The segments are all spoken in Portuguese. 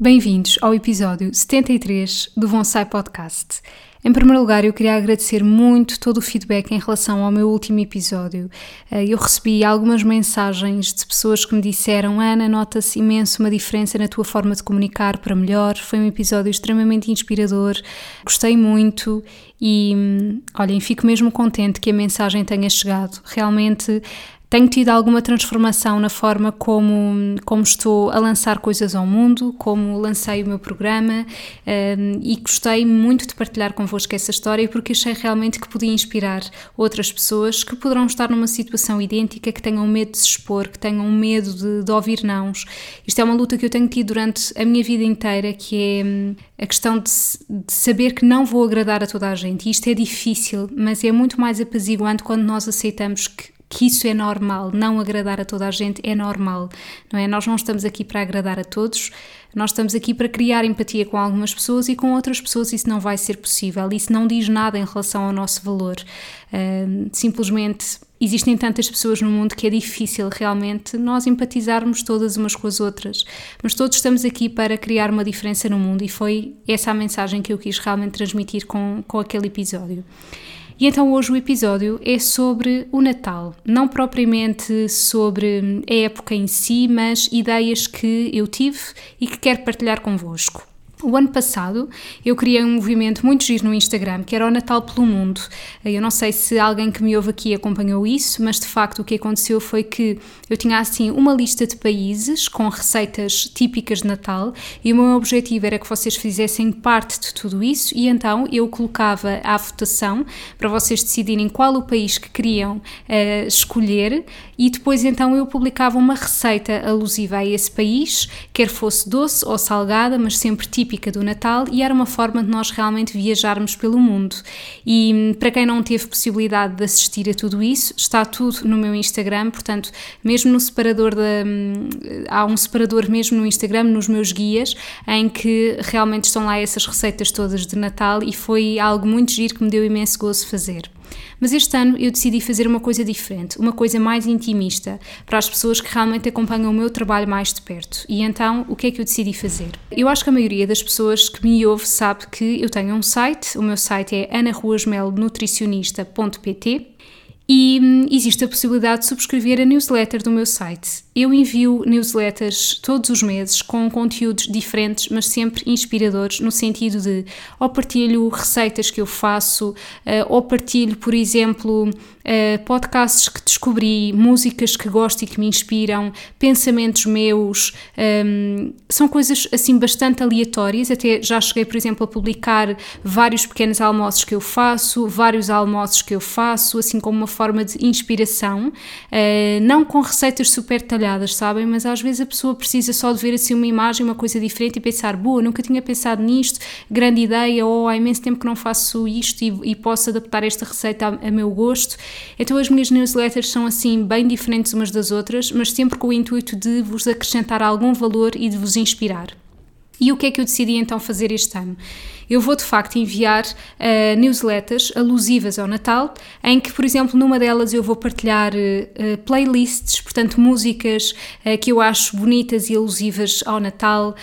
Bem-vindos ao episódio 73 do Bonsai Podcast. Em primeiro lugar, eu queria agradecer muito todo o feedback em relação ao meu último episódio. Eh, eu recebi algumas mensagens de pessoas que me disseram: Ana, nota-se imenso uma diferença na tua forma de comunicar para melhor. Foi um episódio extremamente inspirador, gostei muito e, hum, olhem, fico mesmo contente que a mensagem tenha chegado. Realmente tenho tido alguma transformação na forma como, como estou a lançar coisas ao mundo, como lancei o meu programa um, ehm, e gostei muito de partilhar convosco essa história porque achei realmente que podia inspirar outras pessoas que poderão estar numa situação idêntica, que tenham medo de se expor, que tenham medo de, de ouvir nãos. Isto é uma luta que eu tenho tido durante a minha vida inteira, que é hum, a questão de, de saber que não vou agradar a toda a gente. E isto é difícil, mas é muito mais apaziguante quando nós aceitamos que que isso é normal, não agradar a toda a gente é normal, não é? Nós não estamos aqui para agradar a todos, nós estamos aqui para criar empatia com algumas pessoas e com outras pessoas isso não vai ser possível, isso não diz nada em relação ao nosso valor. Uh, simplesmente existem tantas pessoas no mundo que é difícil realmente nós empatizarmos todas umas com as outras, mas todos estamos aqui para criar uma diferença no mundo e foi essa a mensagem que eu quis realmente transmitir com, com aquele episódio. E então hoje o episódio é sobre o Natal, não propriamente sobre a época em si, mas ideias que eu tive e que quero partilhar convosco. O ano passado eu criei um movimento muito giro no Instagram que era o Natal pelo Mundo. Eu não sei se alguém que me ouve aqui acompanhou isso, mas de facto o que aconteceu foi que eu tinha assim uma lista de países com receitas típicas de Natal e o meu objetivo era que vocês fizessem parte de tudo isso e então eu colocava à votação para vocês decidirem qual o país que queriam uh, escolher e depois então eu publicava uma receita alusiva a esse país, quer fosse doce ou salgada, mas sempre típica típica do Natal e era uma forma de nós realmente viajarmos pelo mundo. E hum, para quem não teve possibilidade de assistir a tudo isso, está tudo no meu Instagram, portanto, mesmo no separador da. Hum, há um separador mesmo no Instagram, nos meus guias, em que realmente estão lá essas receitas todas de Natal e foi algo muito giro que me deu imenso gozo fazer. Mas este ano eu decidi fazer uma coisa diferente, uma coisa mais intimista, para as pessoas que realmente acompanham o meu trabalho mais de perto. E então, o que é que eu decidi fazer? Eu acho que a maioria das pessoas que me ouve sabe que eu tenho um site, o meu site é anaruasmelnutricionista.pt e hum, existe a possibilidade de subscrever a newsletter do meu site. Eu envio newsletters todos os meses com conteúdos diferentes, mas sempre inspiradores, no sentido de ou partilho receitas que eu faço, uh, ou partilho, por exemplo, uh, podcasts que descobri, músicas que gosto e que me inspiram, pensamentos meus, um, são coisas assim bastante aleatórias. Até já cheguei, por exemplo, a publicar vários pequenos almoços que eu faço, vários almoços que eu faço, assim como uma forma de inspiração, uh, não com receitas super talhadas sabem? Mas às vezes a pessoa precisa só de ver assim uma imagem, uma coisa diferente e pensar, boa, nunca tinha pensado nisto, grande ideia, ou há imenso tempo que não faço isto e, e posso adaptar esta receita a, a, meu gosto. Então as minhas newsletters são assim bem diferentes umas das outras, mas sempre com o intuito de vos acrescentar algum valor e de vos inspirar. E o que é que eu decidi então fazer este ano? eu vou de facto enviar uh, newsletters alusivas ao Natal, em que, por exemplo, numa delas eu vou partilhar uh, playlists, portanto, músicas uh, que eu acho bonitas e alusivas ao Natal.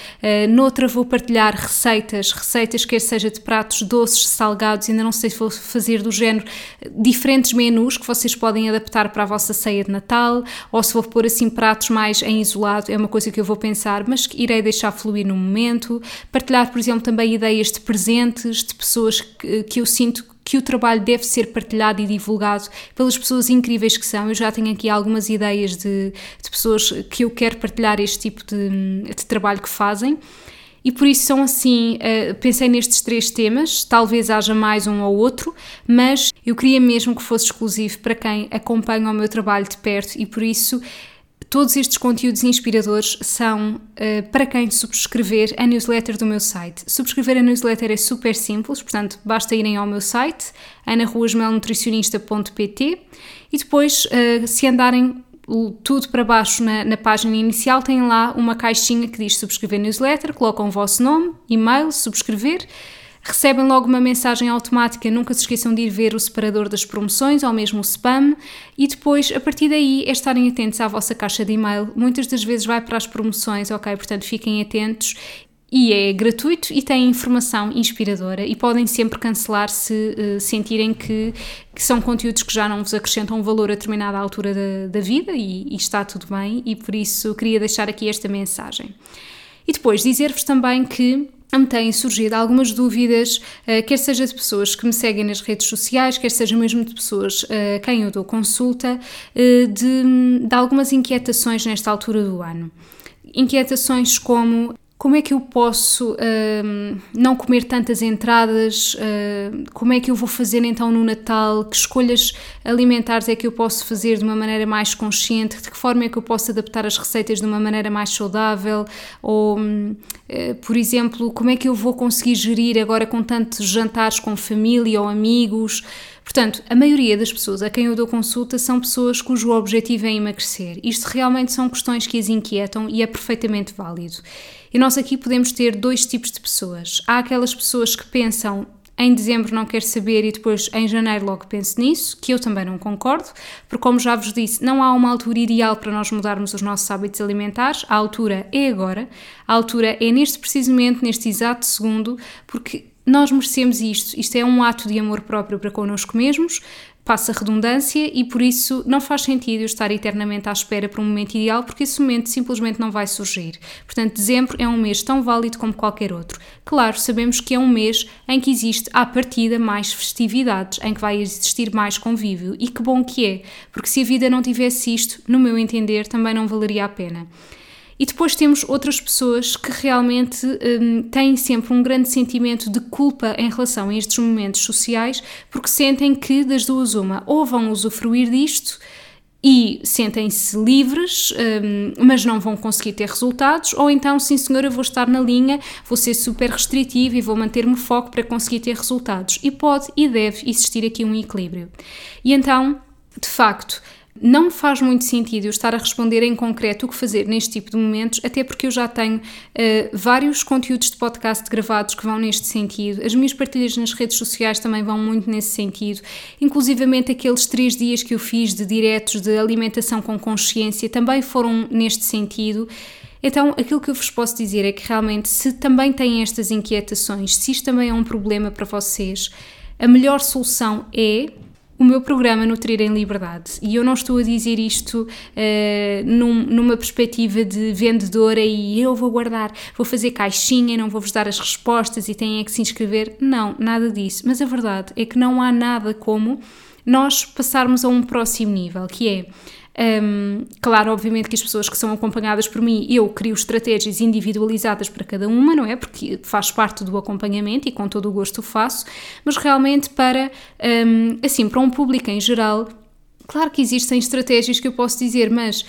noutra vou partilhar receitas, receitas quer seja de pratos doces, salgados, ainda não sei se vou fazer do género diferentes menus que vocês podem adaptar para a vossa ceia de Natal, ou se vou pôr assim pratos mais em isolado, é uma coisa que eu vou pensar, mas que irei deixar fluir no momento. Partilhar, por exemplo, também ideias de presentes, de pessoas que, que eu sinto que o trabalho deve ser partilhado e divulgado pelas pessoas incríveis que são. Eu já tenho aqui algumas ideias de, de pessoas que eu quero partilhar este tipo de, de trabalho que fazem. E por isso são assim, uh, pensei nestes três temas, talvez haja mais um ou outro, mas Eu queria mesmo que fosse exclusivo para quem acompanha o meu trabalho de perto e por isso Todos estes conteúdos inspiradores são uh, para quem subscrever a newsletter do meu site. Subscrever a newsletter é super simples, portanto, basta irem ao meu site, anaruasmelnutricionista.pt e depois, uh, se andarem tudo para baixo na, na, página inicial, tem lá uma caixinha que diz subscrever newsletter, colocam o vosso nome, e-mail, subscrever recebem logo uma mensagem automática, nunca se esqueçam de ir ver o separador das promoções ou mesmo o spam e depois, a partir daí, é estarem atentos à vossa caixa de e-mail. Muitas das vezes vai para as promoções, ok? Portanto, fiquem atentos e é gratuito e tem informação inspiradora e podem sempre cancelar se uh, sentirem que, que, são conteúdos que já não vos acrescentam valor a determinada altura da, da vida e, e está tudo bem e por isso queria deixar aqui esta mensagem. E depois dizer-vos também que me têm surgido algumas dúvidas, uh, quer seja de pessoas que me seguem nas redes sociais, quer seja mesmo de pessoas uh, a quem eu dou consulta, uh, de, de algumas inquietações nesta altura do ano. Inquietações como como é que eu posso uh, não comer tantas entradas? Uh, como é que eu vou fazer então no Natal? Que escolhas alimentares é que eu posso fazer de uma maneira mais consciente? De que forma é que eu posso adaptar as receitas de uma maneira mais saudável? Ou, uh, por exemplo, como é que eu vou conseguir gerir agora com tantos jantares com família ou amigos? Portanto, a maioria das pessoas a quem eu dou consulta são pessoas cujo objetivo é emagrecer. Isto realmente são questões que as inquietam e é perfeitamente válido. E nós aqui podemos ter dois tipos de pessoas. Há aquelas pessoas que pensam em dezembro não quero saber e depois em janeiro logo penso nisso, que eu também não concordo, porque como já vos disse, não há uma altura ideal para nós mudarmos os nossos hábitos alimentares, a altura é agora, a altura é neste precisamente, neste exato segundo, porque nós merecemos isto, isto é um ato de amor próprio para connosco mesmos, passa redundância e por isso não faz sentido eu estar eternamente à espera por um momento ideal, porque esse momento simplesmente não vai surgir. Portanto, dezembro é um mês tão válido como qualquer outro. Claro, sabemos que é um mês em que existe à partida mais festividades, em que vai existir mais convívio e que bom que é, porque se a vida não tivesse isto, no meu entender, também não valeria a pena. E depois temos outras pessoas que realmente um, têm sempre um grande sentimento de culpa em relação a estes momentos sociais, porque sentem que das duas uma, ou vão usufruir disto e sentem-se livres, um, mas não vão conseguir ter resultados, ou então, sim senhora, vou estar na linha, vou ser super restritivo e vou manter-me foco para conseguir ter resultados. E pode e deve existir aqui um equilíbrio. E então, de facto, não faz muito sentido eu estar a responder em concreto o que fazer neste tipo de momentos, até porque eu já tenho uh, vários conteúdos de podcast gravados que vão neste sentido. As minhas partilhas nas redes sociais também vão muito nesse sentido. Inclusivamente aqueles três dias que eu fiz de diretos de alimentação com consciência também foram neste sentido. Então, aquilo que eu vos posso dizer é que realmente, se também têm estas inquietações, se isto também é um problema para vocês, a melhor solução é o meu programa Nutrir em Liberdade. E eu não estou a dizer isto uh, num, numa perspectiva de vendedora e eu vou guardar, vou fazer caixinha, não vou-vos dar as respostas e têm é que se inscrever. Não, nada disso. Mas a verdade é que não há nada como nós passarmos a um próximo nível, que é um, claro, obviamente que as pessoas que são acompanhadas por mim, eu crio estratégias individualizadas para cada uma, não é? Porque faz parte do acompanhamento e com todo o gosto faço, mas realmente para, um, assim, para um público em geral, Claro que existem estratégias que eu posso dizer, mas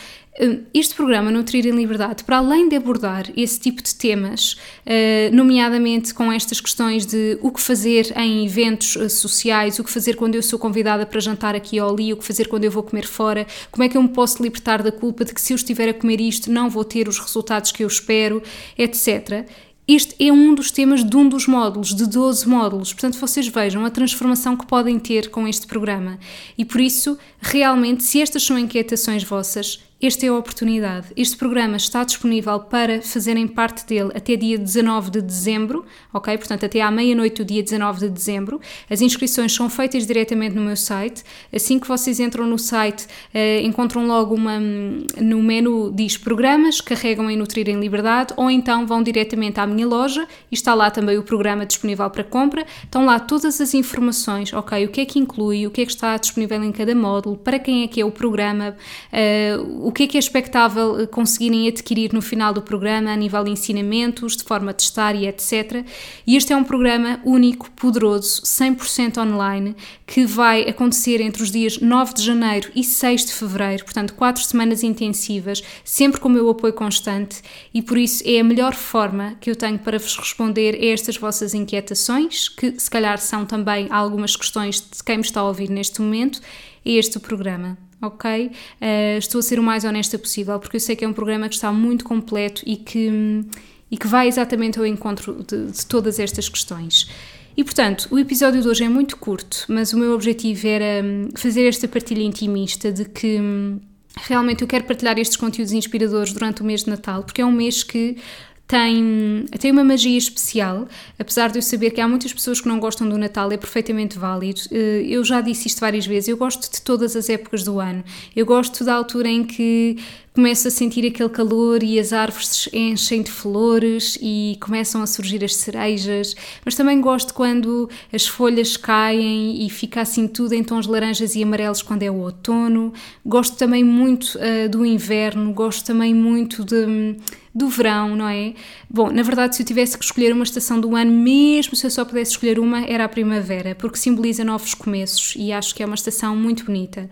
este programa Nutrir em Liberdade, para além de abordar esse tipo de temas, eh, nomeadamente com estas questões de o que fazer em eventos eh, sociais, o que fazer quando eu sou convidada para jantar aqui ou ali, o que fazer quando eu vou comer fora, como é que eu me posso libertar da culpa de que se eu estiver a comer isto não vou ter os resultados que eu espero, etc. Este é um dos temas de um dos módulos, de 12 módulos. Portanto, vocês vejam a transformação que podem ter com este programa. E por isso, realmente, se estas são inquietações vossas, esta é a oportunidade. Este programa está disponível para fazerem parte dele até dia 19 de dezembro, ok? Portanto, até à meia-noite do dia 19 de dezembro. As inscrições são feitas diretamente no meu site. Assim que vocês entram no site, uh, encontram logo uma. No menu diz programas, carregam em Nutrir em Liberdade, ou então vão diretamente à minha loja e está lá também o programa disponível para compra. Estão lá todas as informações, ok? O que é que inclui, o que é que está disponível em cada módulo, para quem é que é o programa. Uh, o que é que é expectável eh, conseguirem adquirir no final do programa a nível de ensinamentos, de forma de estar e etc. E este é um programa único, poderoso, 100% online, que vai acontecer entre os dias 9 de janeiro e 6 de fevereiro, portanto, quatro semanas intensivas, sempre com o meu apoio constante, e por isso é a melhor forma que eu tenho para vos responder a estas vossas inquietações, que se calhar são também algumas questões de quem me está a ouvir neste momento, é este o programa ok? Uh, estou a ser o mais honesta possível, porque eu sei que é um programa que está muito completo e que, e que vai exatamente ao encontro de, de todas estas questões. E portanto, o episódio de hoje é muito curto, mas o meu objetivo era hum, fazer esta partilha intimista de que hum, realmente eu quero partilhar estes conteúdos inspiradores durante o mês de Natal, porque é um mês que tem, tem uma magia especial, apesar de eu saber que há muitas pessoas que não gostam do Natal, é perfeitamente válido. Eh, eu já disse isto várias vezes, eu gosto de todas as épocas do ano. Eu gosto da altura em que começo a sentir aquele calor e as árvores enchem de flores e começam a surgir as cerejas, mas também gosto quando as folhas caem e fica assim tudo em tons laranjas e amarelos quando é o outono. Gosto também muito uh, do inverno, gosto também muito de do verão, não é? Bom, na verdade, se eu tivesse que escolher uma estação do ano, mesmo se eu só pudesse escolher uma, era a primavera, porque simboliza novos começos e acho que é uma estação muito bonita.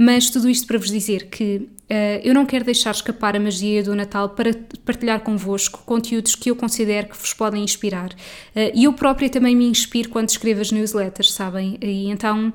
Mas tudo isto para vos dizer que uh, eu não quero deixar escapar a magia do Natal para partilhar convosco conteúdos que eu considero que vos podem inspirar. Uh, e eu própria também me inspiro quando escrevo as newsletters, sabem? E então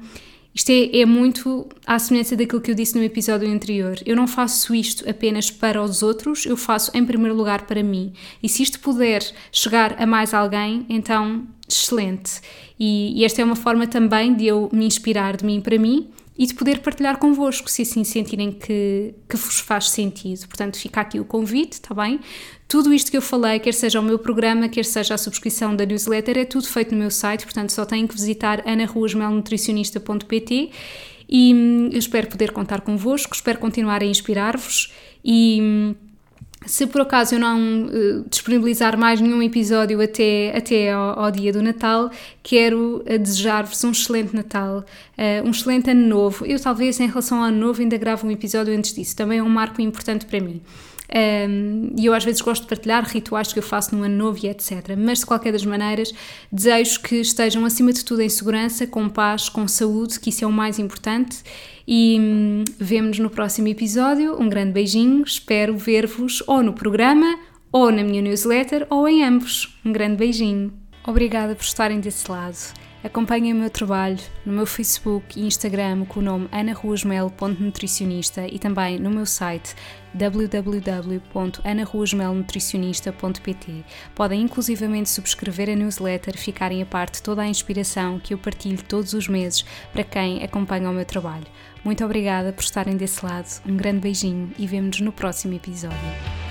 isto é, é, muito à semelhança daquilo que eu disse no episódio anterior. Eu não faço isto apenas para os outros, eu faço em primeiro lugar para mim. E se isto puder chegar a mais alguém, então excelente. E, e esta é uma forma também de eu me inspirar de mim para mim e de poder partilhar convosco, se assim sentirem que, que vos faz sentido. Portanto, fica aqui o convite, está bem? Tudo isto que eu falei, quer seja o meu programa, quer seja a subscrição da newsletter, é tudo feito no meu site, portanto só têm que visitar anaruasmelnutricionista.pt e hum, eu espero poder contar convosco, espero continuar a inspirar-vos e hum, se por acaso eu não uh, disponibilizar mais nenhum episódio até, até ao, ao dia do Natal, quero uh, desejar-vos um excelente Natal, uh, um excelente Ano Novo. Eu, talvez, em relação ao Ano Novo, ainda gravo um episódio antes disso, também é um marco importante para mim. Um, e eu às vezes gosto de partilhar rituais que eu faço no ano novo e etc. Mas de qualquer das maneiras, desejo que estejam acima de tudo em segurança, com paz, com saúde, que isso é o mais importante. E hum, vemos no próximo episódio. Um grande beijinho, espero ver-vos ou no programa, ou na minha newsletter, ou em ambos. Um grande beijinho. Obrigada por estarem desse lado. Acompanhem o meu trabalho no meu Facebook e Instagram com o nome anaruasmel.nutricionista e também no meu site www.anaruasmelnutricionista.pt. Podem inclusivamente subscrever a newsletter e ficarem a parte toda a inspiração que eu partilho todos os meses para quem acompanha o meu trabalho. Muito obrigada por estarem desse lado, um grande beijinho e vemo-nos no próximo episódio.